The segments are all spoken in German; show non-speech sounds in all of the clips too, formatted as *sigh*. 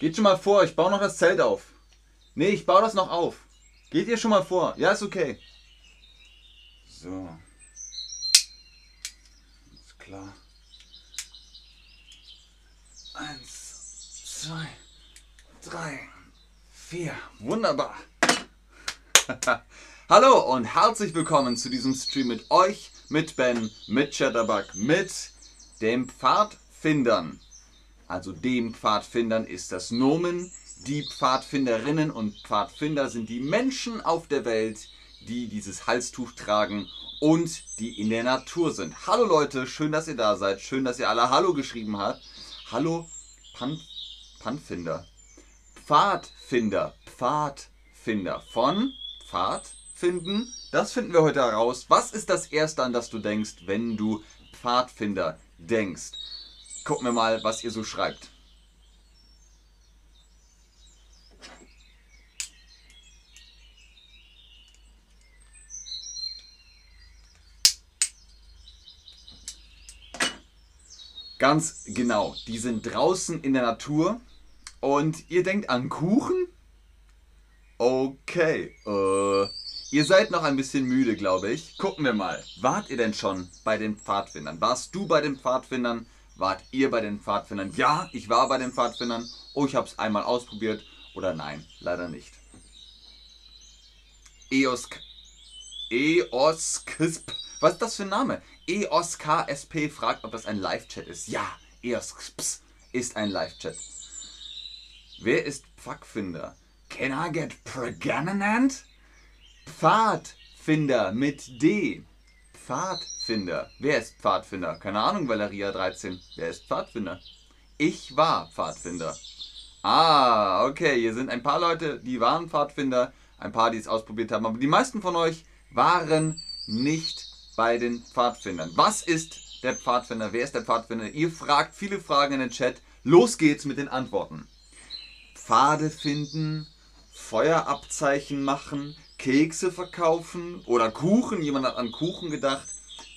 Geht schon mal vor, ich baue noch das Zelt auf. Nee, ich baue das noch auf. Geht ihr schon mal vor? Ja, ist okay. So. Ist klar. Eins, zwei, drei, vier. Wunderbar. *laughs* Hallo und herzlich willkommen zu diesem Stream mit euch, mit Ben, mit Chatterbug, mit dem Pfadfindern. Also dem Pfadfindern ist das Nomen. Die Pfadfinderinnen und Pfadfinder sind die Menschen auf der Welt, die dieses Halstuch tragen und die in der Natur sind. Hallo Leute, schön, dass ihr da seid. Schön, dass ihr alle Hallo geschrieben habt. Hallo Pan Panfinder. Pfadfinder. Pfadfinder. Von Pfad finden. Das finden wir heute heraus. Was ist das Erste, an das du denkst, wenn du Pfadfinder denkst? Gucken wir mal, was ihr so schreibt. Ganz genau, die sind draußen in der Natur und ihr denkt an Kuchen? Okay, äh, ihr seid noch ein bisschen müde, glaube ich. Gucken wir mal. Wart ihr denn schon bei den Pfadfindern? Warst du bei den Pfadfindern? Wart ihr bei den Pfadfindern? Ja, ich war bei den Pfadfindern. Oh, ich habe es einmal ausprobiert. Oder nein, leider nicht. Eosk. Eoskisp. Was ist das für ein Name? EOSKSP fragt, ob das ein Live-Chat ist. Ja, EOSKSP ist ein Live-Chat. Wer ist Pfadfinder? Can I get pregnant? Pfadfinder mit D. Pfadfinder. Wer ist Pfadfinder? Keine Ahnung, Valeria 13. Wer ist Pfadfinder? Ich war Pfadfinder. Ah, okay. Hier sind ein paar Leute, die waren Pfadfinder, ein paar, die es ausprobiert haben, aber die meisten von euch waren nicht bei den Pfadfindern. Was ist der Pfadfinder? Wer ist der Pfadfinder? Ihr fragt viele Fragen in den Chat. Los geht's mit den Antworten. Pfade finden, Feuerabzeichen machen, Kekse verkaufen oder Kuchen. Jemand hat an Kuchen gedacht.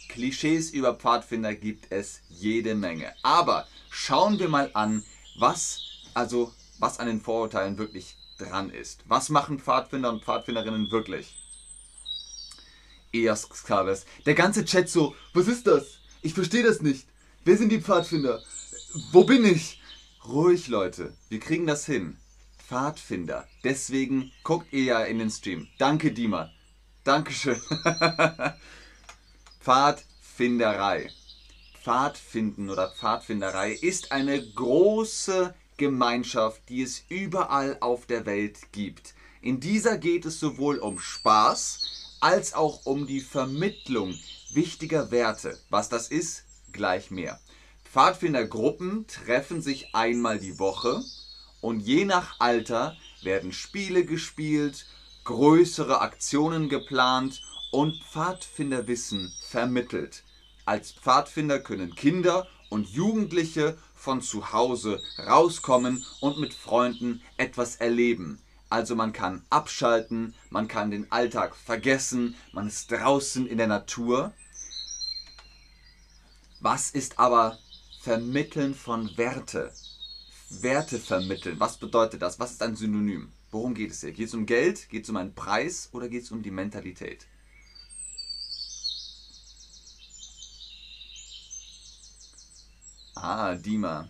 Klischees über Pfadfinder gibt es jede Menge. Aber schauen wir mal an, was also was an den Vorurteilen wirklich dran ist. Was machen Pfadfinder und Pfadfinderinnen wirklich? Eos Xaves. Der ganze Chat so, was ist das? Ich verstehe das nicht. Wer sind die Pfadfinder? Wo bin ich? Ruhig, Leute. Wir kriegen das hin. Pfadfinder. Deswegen guckt ihr ja in den Stream. Danke, Dima. Dankeschön. *laughs* Pfadfinderei. Pfadfinden oder Pfadfinderei ist eine große Gemeinschaft, die es überall auf der Welt gibt. In dieser geht es sowohl um Spaß als auch um die Vermittlung wichtiger Werte. Was das ist, gleich mehr. Pfadfindergruppen treffen sich einmal die Woche und je nach Alter werden Spiele gespielt, größere Aktionen geplant und Pfadfinderwissen vermittelt. Als Pfadfinder können Kinder und Jugendliche von zu Hause rauskommen und mit Freunden etwas erleben. Also man kann abschalten, man kann den Alltag vergessen, man ist draußen in der Natur. Was ist aber Vermitteln von Werte? Werte vermitteln, was bedeutet das? Was ist ein Synonym? Worum geht es hier? Geht es um Geld? Geht es um einen Preis? Oder geht es um die Mentalität? Ah, Dima.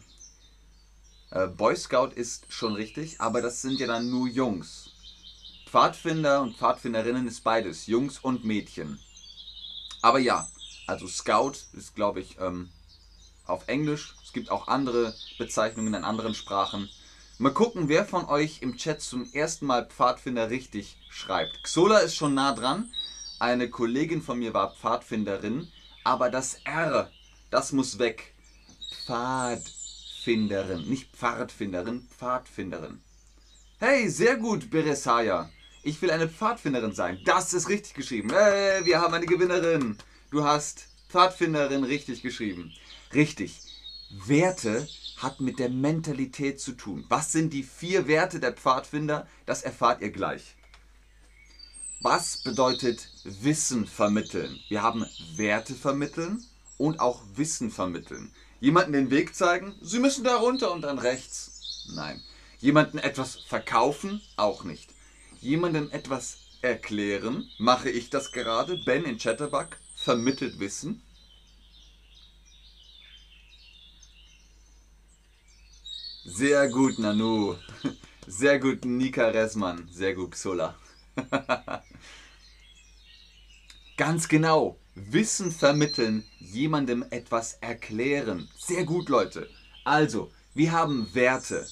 Äh, Boy Scout ist schon richtig, aber das sind ja dann nur Jungs. Pfadfinder und Pfadfinderinnen ist beides, Jungs und Mädchen. Aber ja, also Scout ist, glaube ich, ähm, auf Englisch. Es gibt auch andere Bezeichnungen in anderen Sprachen. Mal gucken, wer von euch im Chat zum ersten Mal Pfadfinder richtig schreibt. Xola ist schon nah dran. Eine Kollegin von mir war Pfadfinderin, aber das R, das muss weg. Pfadfinderin, nicht Pfadfinderin, Pfadfinderin. Hey, sehr gut, Beresaya. Ich will eine Pfadfinderin sein. Das ist richtig geschrieben. Hey, wir haben eine Gewinnerin. Du hast Pfadfinderin richtig geschrieben. Richtig. Werte hat mit der Mentalität zu tun. Was sind die vier Werte der Pfadfinder? Das erfahrt ihr gleich. Was bedeutet Wissen vermitteln? Wir haben Werte vermitteln und auch Wissen vermitteln. Jemanden den Weg zeigen, Sie müssen da runter und dann rechts. Nein. Jemanden etwas verkaufen? Auch nicht. Jemandem etwas erklären? Mache ich das gerade? Ben in Chatterbug vermittelt Wissen. Sehr gut, Nanu. *laughs* Sehr gut, Nika Resmann. Sehr gut, Xola. *laughs* Ganz genau. Wissen vermitteln, jemandem etwas erklären. Sehr gut, Leute. Also, wir haben Werte.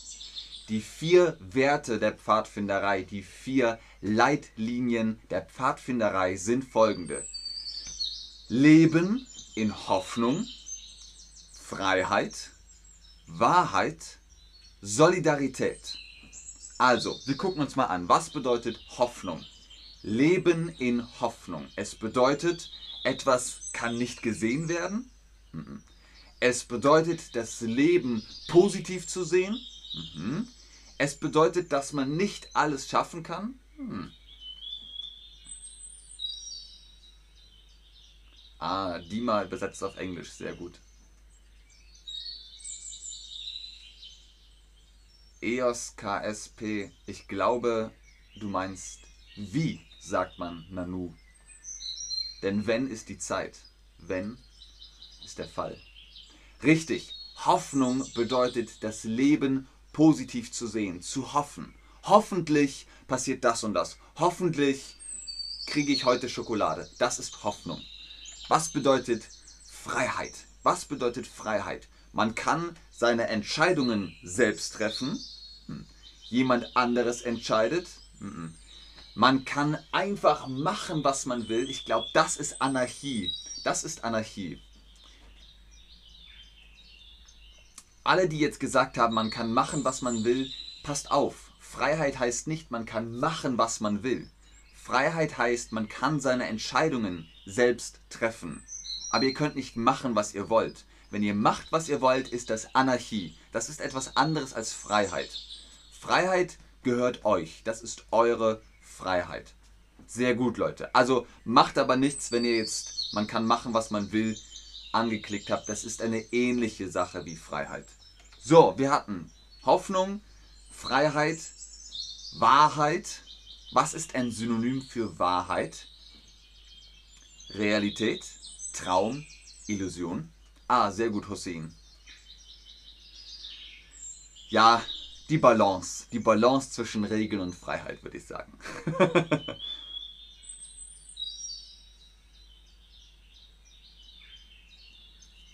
Die vier Werte der Pfadfinderei, die vier Leitlinien der Pfadfinderei sind folgende. Leben in Hoffnung, Freiheit, Wahrheit, Solidarität. Also, wir gucken uns mal an, was bedeutet Hoffnung? Leben in Hoffnung. Es bedeutet, etwas kann nicht gesehen werden. Es bedeutet, das Leben positiv zu sehen. Es bedeutet, dass man nicht alles schaffen kann. Ah, die mal besetzt auf Englisch, sehr gut. EOS KSP, ich glaube, du meinst wie, sagt man Nanu. Denn wenn ist die Zeit, wenn ist der Fall. Richtig, Hoffnung bedeutet das Leben positiv zu sehen, zu hoffen. Hoffentlich passiert das und das. Hoffentlich kriege ich heute Schokolade. Das ist Hoffnung. Was bedeutet Freiheit? Was bedeutet Freiheit? Man kann seine Entscheidungen selbst treffen. Hm. Jemand anderes entscheidet. Hm. Man kann einfach machen, was man will. Ich glaube, das ist Anarchie. Das ist Anarchie. Alle, die jetzt gesagt haben, man kann machen, was man will, passt auf. Freiheit heißt nicht, man kann machen, was man will. Freiheit heißt, man kann seine Entscheidungen selbst treffen. Aber ihr könnt nicht machen, was ihr wollt. Wenn ihr macht, was ihr wollt, ist das Anarchie. Das ist etwas anderes als Freiheit. Freiheit gehört euch. Das ist eure Freiheit. Sehr gut, Leute. Also macht aber nichts, wenn ihr jetzt, man kann machen, was man will, angeklickt habt. Das ist eine ähnliche Sache wie Freiheit. So, wir hatten Hoffnung, Freiheit, Wahrheit. Was ist ein Synonym für Wahrheit? Realität, Traum, Illusion. Ah, sehr gut, Hussein. Ja, die Balance. Die Balance zwischen Regeln und Freiheit, würde ich sagen. *laughs*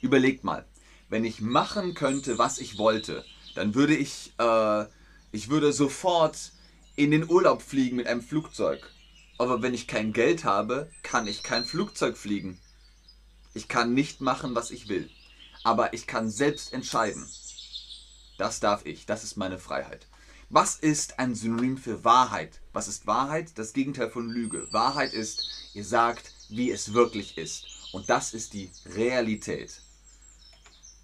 Überlegt mal, wenn ich machen könnte, was ich wollte, dann würde ich, äh, ich würde sofort in den Urlaub fliegen mit einem Flugzeug. Aber wenn ich kein Geld habe, kann ich kein Flugzeug fliegen. Ich kann nicht machen, was ich will. Aber ich kann selbst entscheiden. Das darf ich. Das ist meine Freiheit. Was ist ein Synonym für Wahrheit? Was ist Wahrheit? Das Gegenteil von Lüge. Wahrheit ist, ihr sagt, wie es wirklich ist. Und das ist die Realität.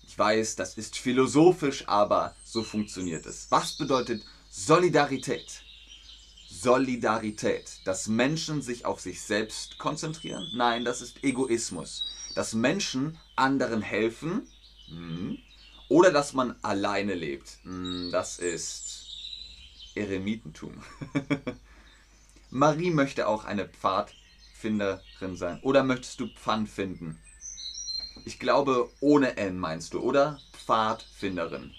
Ich weiß, das ist philosophisch, aber so funktioniert es. Was bedeutet Solidarität? Solidarität, dass Menschen sich auf sich selbst konzentrieren? Nein, das ist Egoismus dass Menschen anderen helfen hm, oder dass man alleine lebt. Hm, das ist Eremitentum. *laughs* Marie möchte auch eine Pfadfinderin sein. Oder möchtest du Pfand finden? Ich glaube, ohne N meinst du, oder? Pfadfinderin.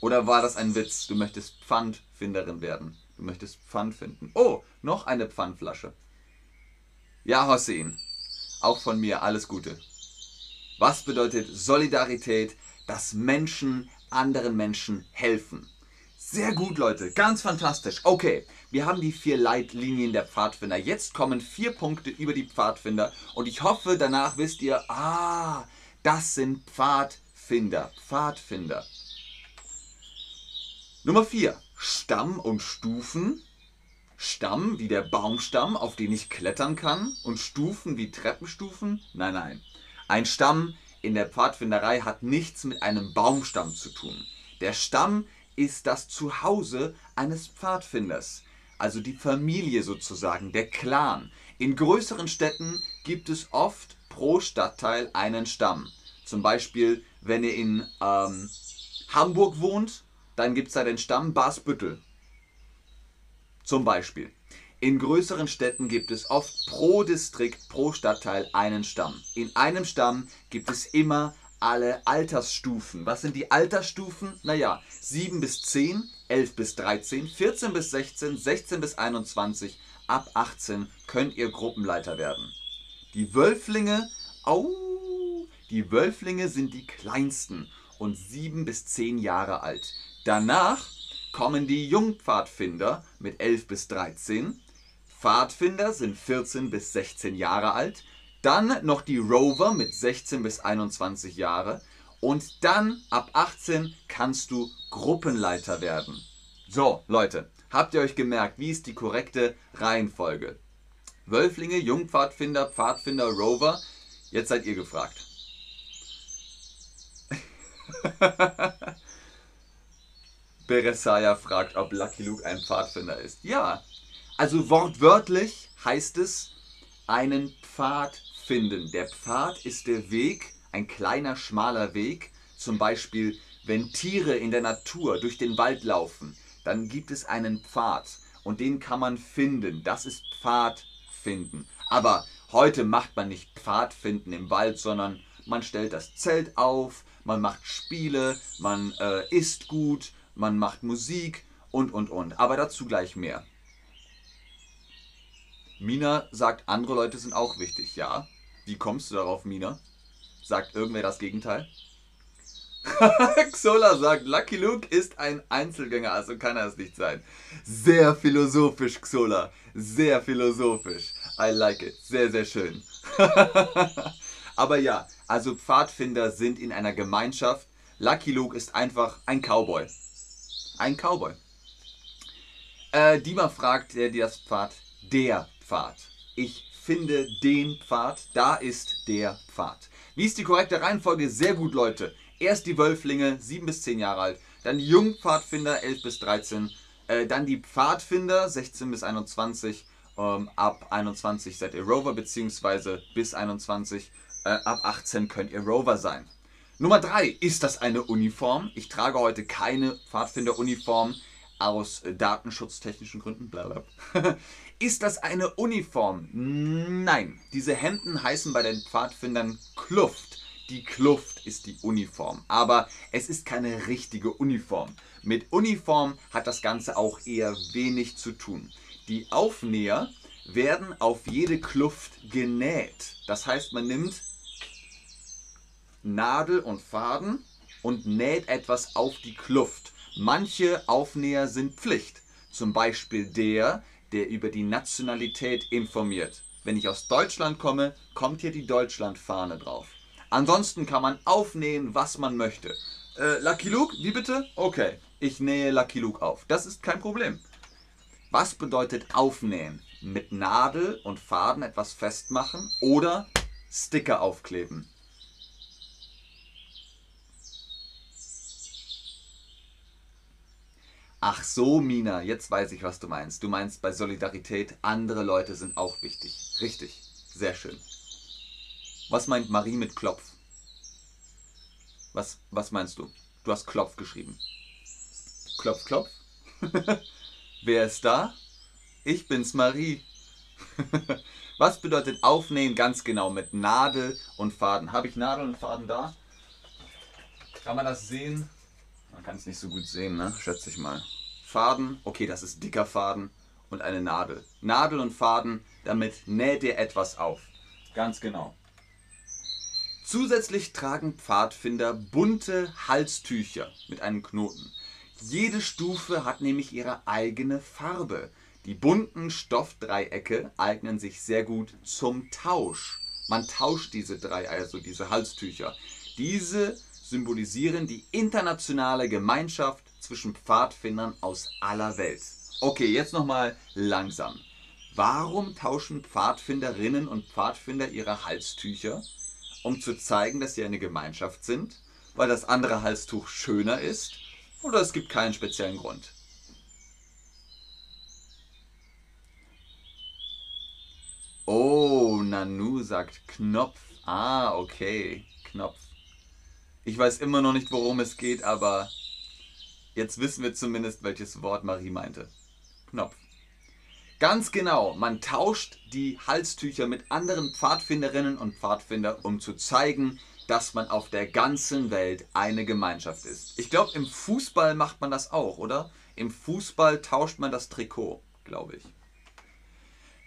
Oder war das ein Witz? Du möchtest Pfandfinderin werden. Du möchtest Pfand finden. Oh, noch eine Pfandflasche. Ja, Hossein. Auch von mir alles Gute. Was bedeutet Solidarität? Dass Menschen anderen Menschen helfen. Sehr gut, Leute. Ganz fantastisch. Okay, wir haben die vier Leitlinien der Pfadfinder. Jetzt kommen vier Punkte über die Pfadfinder. Und ich hoffe, danach wisst ihr, ah, das sind Pfadfinder. Pfadfinder. Nummer vier. Stamm und Stufen Stamm wie der Baumstamm, auf den ich klettern kann, und Stufen wie Treppenstufen? Nein, nein. Ein Stamm in der Pfadfinderei hat nichts mit einem Baumstamm zu tun. Der Stamm ist das Zuhause eines Pfadfinders, also die Familie sozusagen, der Clan. In größeren Städten gibt es oft pro Stadtteil einen Stamm. Zum Beispiel, wenn ihr in ähm, Hamburg wohnt dann gibt es da den Stamm Basbüttel. Zum Beispiel. In größeren Städten gibt es oft pro Distrikt, pro Stadtteil einen Stamm. In einem Stamm gibt es immer alle Altersstufen. Was sind die Altersstufen? Naja, 7 bis 10, 11 bis 13, 14 bis 16, 16 bis 21, ab 18 könnt ihr Gruppenleiter werden. Die Wölflinge, au, die Wölflinge sind die kleinsten und 7 bis 10 Jahre alt. Danach kommen die Jungpfadfinder mit 11 bis 13. Pfadfinder sind 14 bis 16 Jahre alt. Dann noch die Rover mit 16 bis 21 Jahre. Und dann ab 18 kannst du Gruppenleiter werden. So, Leute, habt ihr euch gemerkt, wie ist die korrekte Reihenfolge? Wölflinge, Jungpfadfinder, Pfadfinder, Rover. Jetzt seid ihr gefragt. *laughs* Beresaya fragt, ob Lucky Luke ein Pfadfinder ist. Ja, also wortwörtlich heißt es einen Pfad finden. Der Pfad ist der Weg, ein kleiner, schmaler Weg. Zum Beispiel, wenn Tiere in der Natur durch den Wald laufen, dann gibt es einen Pfad und den kann man finden. Das ist Pfadfinden. Aber heute macht man nicht Pfadfinden im Wald, sondern man stellt das Zelt auf, man macht Spiele, man äh, isst gut, man macht Musik und und und. Aber dazu gleich mehr. Mina sagt, andere Leute sind auch wichtig. Ja. Wie kommst du darauf, Mina? Sagt irgendwer das Gegenteil? *laughs* Xola sagt, Lucky Luke ist ein Einzelgänger, also kann er es nicht sein. Sehr philosophisch, Xola. Sehr philosophisch. I like it. Sehr, sehr schön. *laughs* Aber ja, also Pfadfinder sind in einer Gemeinschaft. Lucky Luke ist einfach ein Cowboy. Ein Cowboy. Äh, Dima fragt, der dir das Pfad, der Pfad. Ich finde den Pfad, da ist der Pfad. Wie ist die korrekte Reihenfolge? Sehr gut, Leute. Erst die Wölflinge, 7 bis 10 Jahre alt, dann die Jungpfadfinder, 11 bis 13, äh, dann die Pfadfinder, 16 bis 21, ähm, ab 21 seid ihr Rover, beziehungsweise bis 21, äh, ab 18 könnt ihr Rover sein. Nummer 3, ist das eine Uniform? Ich trage heute keine Pfadfinderuniform aus äh, datenschutztechnischen Gründen. Blablabla. *laughs* Ist das eine Uniform? Nein. Diese Hemden heißen bei den Pfadfindern Kluft. Die Kluft ist die Uniform. Aber es ist keine richtige Uniform. Mit Uniform hat das Ganze auch eher wenig zu tun. Die Aufnäher werden auf jede Kluft genäht. Das heißt, man nimmt Nadel und Faden und näht etwas auf die Kluft. Manche Aufnäher sind Pflicht. Zum Beispiel der, der über die Nationalität informiert. Wenn ich aus Deutschland komme, kommt hier die Deutschlandfahne drauf. Ansonsten kann man aufnähen, was man möchte. Äh, Lucky Luke, wie bitte? Okay, ich nähe Lucky Luke auf. Das ist kein Problem. Was bedeutet aufnähen? Mit Nadel und Faden etwas festmachen oder Sticker aufkleben. Ach so, Mina, jetzt weiß ich, was du meinst. Du meinst bei Solidarität, andere Leute sind auch wichtig. Richtig, sehr schön. Was meint Marie mit Klopf? Was, was meinst du? Du hast Klopf geschrieben. Klopf, klopf. *laughs* Wer ist da? Ich bin's, Marie. *laughs* was bedeutet aufnähen ganz genau mit Nadel und Faden? Habe ich Nadel und Faden da? Kann man das sehen? Kann es nicht so gut sehen, ne? Schätze ich mal. Faden, okay, das ist dicker Faden und eine Nadel. Nadel und Faden, damit näht ihr etwas auf. Ganz genau. Zusätzlich tragen Pfadfinder bunte Halstücher mit einem Knoten. Jede Stufe hat nämlich ihre eigene Farbe. Die bunten Stoffdreiecke eignen sich sehr gut zum Tausch. Man tauscht diese drei, also diese Halstücher. Diese symbolisieren die internationale Gemeinschaft zwischen Pfadfindern aus aller Welt. Okay, jetzt nochmal langsam. Warum tauschen Pfadfinderinnen und Pfadfinder ihre Halstücher? Um zu zeigen, dass sie eine Gemeinschaft sind? Weil das andere Halstuch schöner ist? Oder es gibt keinen speziellen Grund? Oh, Nanu sagt Knopf. Ah, okay. Knopf. Ich weiß immer noch nicht, worum es geht, aber Jetzt wissen wir zumindest, welches Wort Marie meinte. Knopf. Ganz genau, man tauscht die Halstücher mit anderen Pfadfinderinnen und Pfadfinder, um zu zeigen, dass man auf der ganzen Welt eine Gemeinschaft ist. Ich glaube, im Fußball macht man das auch, oder? Im Fußball tauscht man das Trikot, glaube ich.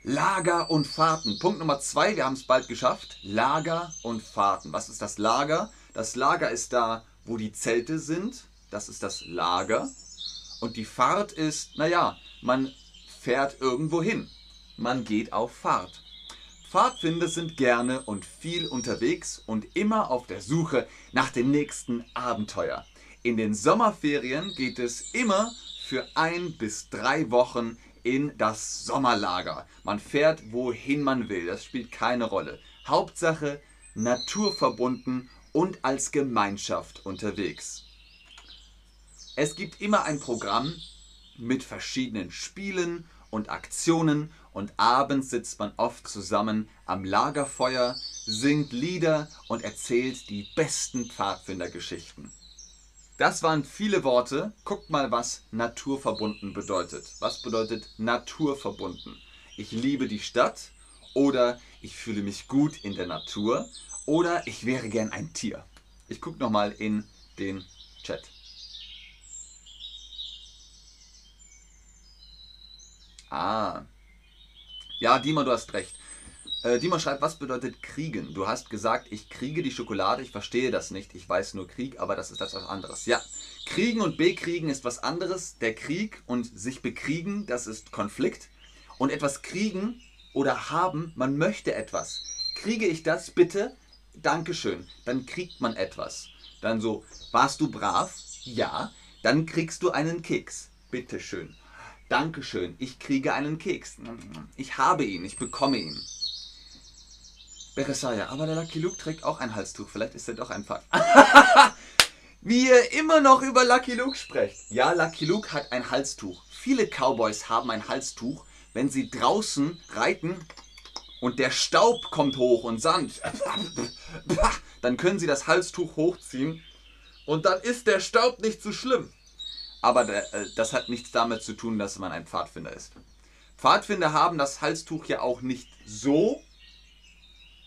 Lager und Fahrten. Punkt Nummer zwei, wir haben es bald geschafft. Lager und Fahrten. Was ist das Lager? Das Lager ist da, wo die Zelte sind. Das ist das Lager. Und die Fahrt ist, naja, man fährt irgendwo hin. Man geht auf Fahrt. Pfadfinder sind gerne und viel unterwegs und immer auf der Suche nach dem nächsten Abenteuer. In den Sommerferien geht es immer für ein bis drei Wochen in das Sommerlager. Man fährt wohin man will, das spielt keine Rolle. Hauptsache naturverbunden und als Gemeinschaft unterwegs. Es gibt immer ein Programm mit verschiedenen Spielen und Aktionen und abends sitzt man oft zusammen am Lagerfeuer, singt Lieder und erzählt die besten Pfadfindergeschichten. Das waren viele Worte. Guckt mal, was naturverbunden bedeutet. Was bedeutet naturverbunden? Ich liebe die Stadt oder ich fühle mich gut in der Natur oder ich wäre gern ein Tier. Ich gucke nochmal in den Chat. Ah. Ja, Dima, du hast recht. Äh, Dima schreibt, was bedeutet kriegen? Du hast gesagt, ich kriege die Schokolade, ich verstehe das nicht. Ich weiß nur Krieg, aber das ist das was anderes. Ja, kriegen und bekriegen ist was anderes. Der Krieg und sich bekriegen, das ist Konflikt. Und etwas kriegen oder haben, man möchte etwas. Kriege ich das bitte? Dankeschön. Dann kriegt man etwas. Dann so, warst du brav? Ja. Dann kriegst du einen Keks. Bitteschön. Dankeschön, ich kriege einen Keks. Ich habe ihn, ich bekomme ihn. Beresaya, aber der Lucky Luke trägt auch ein Halstuch. Vielleicht ist er doch ein Fakt. *laughs* Wie ihr immer noch über Lucky Luke sprecht. Ja, Lucky Luke hat ein Halstuch. Viele Cowboys haben ein Halstuch, wenn sie draußen reiten und der Staub kommt hoch und Sand. *laughs* Dann können sie das Halstuch hochziehen und dann ist der Staub nicht so schlimm. Aber äh, das hat nichts damit zu tun, dass man ein Pfadfinder ist. Pfadfinder haben das Halstuch ja auch nicht so,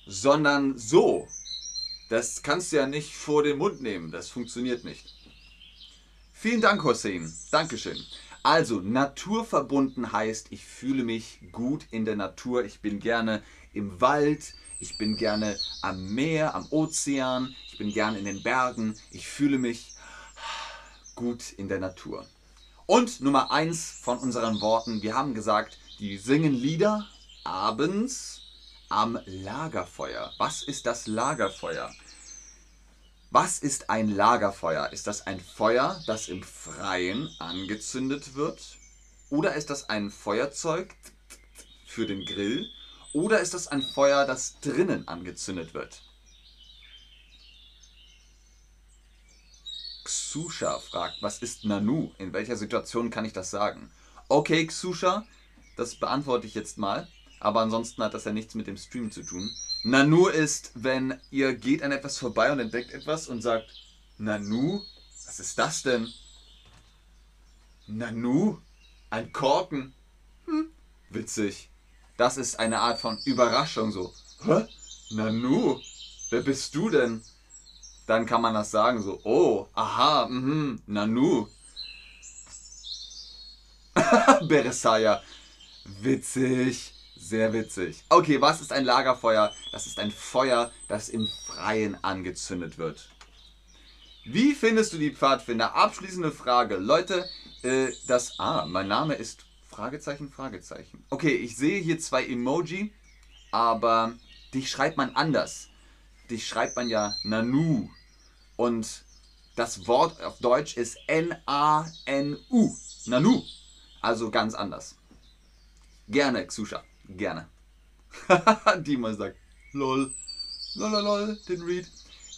sondern so. Das kannst du ja nicht vor den Mund nehmen. Das funktioniert nicht. Vielen Dank, Hussein. Dankeschön. Also, naturverbunden heißt, ich fühle mich gut in der Natur. Ich bin gerne im Wald. Ich bin gerne am Meer, am Ozean. Ich bin gerne in den Bergen. Ich fühle mich gut in der Natur. Und Nummer eins von unseren Worten, wir haben gesagt, die singen Lieder abends am Lagerfeuer. Was ist das Lagerfeuer? Was ist ein Lagerfeuer? Ist das ein Feuer, das im Freien angezündet wird? Oder ist das ein Feuerzeug für den Grill? Oder ist das ein Feuer, das drinnen angezündet wird? Xusha fragt, was ist Nanu? In welcher Situation kann ich das sagen? Okay, Xusha, das beantworte ich jetzt mal. Aber ansonsten hat das ja nichts mit dem Stream zu tun. Nanu ist, wenn ihr geht an etwas vorbei und entdeckt etwas und sagt, Nanu? Was ist das denn? Nanu? Ein Korken? Hm, witzig. Das ist eine Art von Überraschung so. Hä? Nanu? Wer bist du denn? dann kann man das sagen, so, oh, aha, mhm, Nanu. *laughs* Beresaya. Witzig, sehr witzig. Okay, was ist ein Lagerfeuer? Das ist ein Feuer, das im Freien angezündet wird. Wie findest du die Pfadfinder? Abschließende Frage. Leute, äh, das. Ah, mein Name ist Fragezeichen, Fragezeichen. Okay, ich sehe hier zwei Emoji, aber dich schreibt man anders. Dich schreibt man ja Nanu. Und das Wort auf Deutsch ist N-A-N-U. Nanu. Also ganz anders. Gerne, Xusha. Gerne. *laughs* Dima sagt, lol. Lololol, den Read.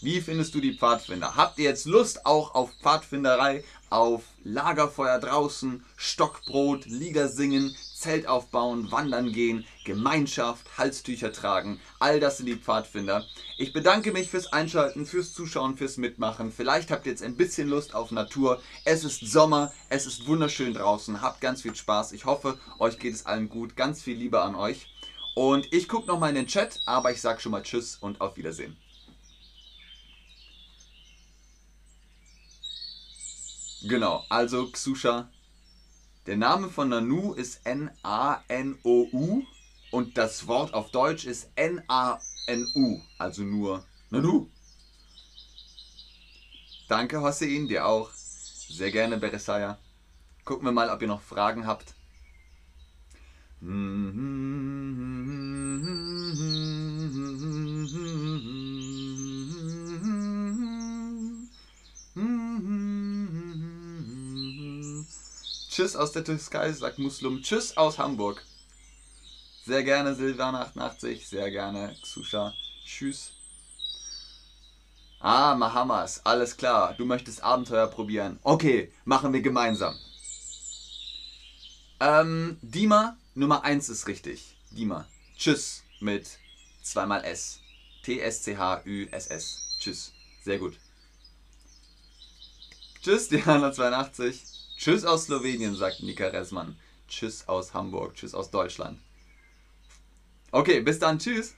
Wie findest du die Pfadfinder? Habt ihr jetzt Lust auch auf Pfadfinderei, auf Lagerfeuer draußen, Stockbrot, Lieder singen, Zelt aufbauen, wandern gehen, Gemeinschaft, Halstücher tragen. All das sind die Pfadfinder. Ich bedanke mich fürs Einschalten, fürs Zuschauen, fürs Mitmachen. Vielleicht habt ihr jetzt ein bisschen Lust auf Natur. Es ist Sommer, es ist wunderschön draußen. Habt ganz viel Spaß. Ich hoffe, euch geht es allen gut. Ganz viel Liebe an euch. Und ich gucke nochmal in den Chat, aber ich sage schon mal Tschüss und auf Wiedersehen. Genau, also Xusha. Der Name von Nanu ist N-A-N-O-U und das Wort auf Deutsch ist N-A-N-U, also nur Nanu. Danke, Hossein, dir auch. Sehr gerne, Beresaya. Gucken wir mal, ob ihr noch Fragen habt. Tschüss aus der Türkei, sagt Muslum. Tschüss aus Hamburg. Sehr gerne Silvan88, sehr gerne Xusha. Tschüss. Ah, Mahamas, alles klar. Du möchtest Abenteuer probieren. Okay, machen wir gemeinsam. Ähm, Dima, Nummer 1 ist richtig. Dima. Tschüss mit zweimal S. T-S-C-H-Ü-S-S. Tschüss. Sehr gut. Tschüss, Diana82. Tschüss aus Slowenien, sagt Nika Resmann. Tschüss aus Hamburg. Tschüss aus Deutschland. Okay, bis dann. Tschüss.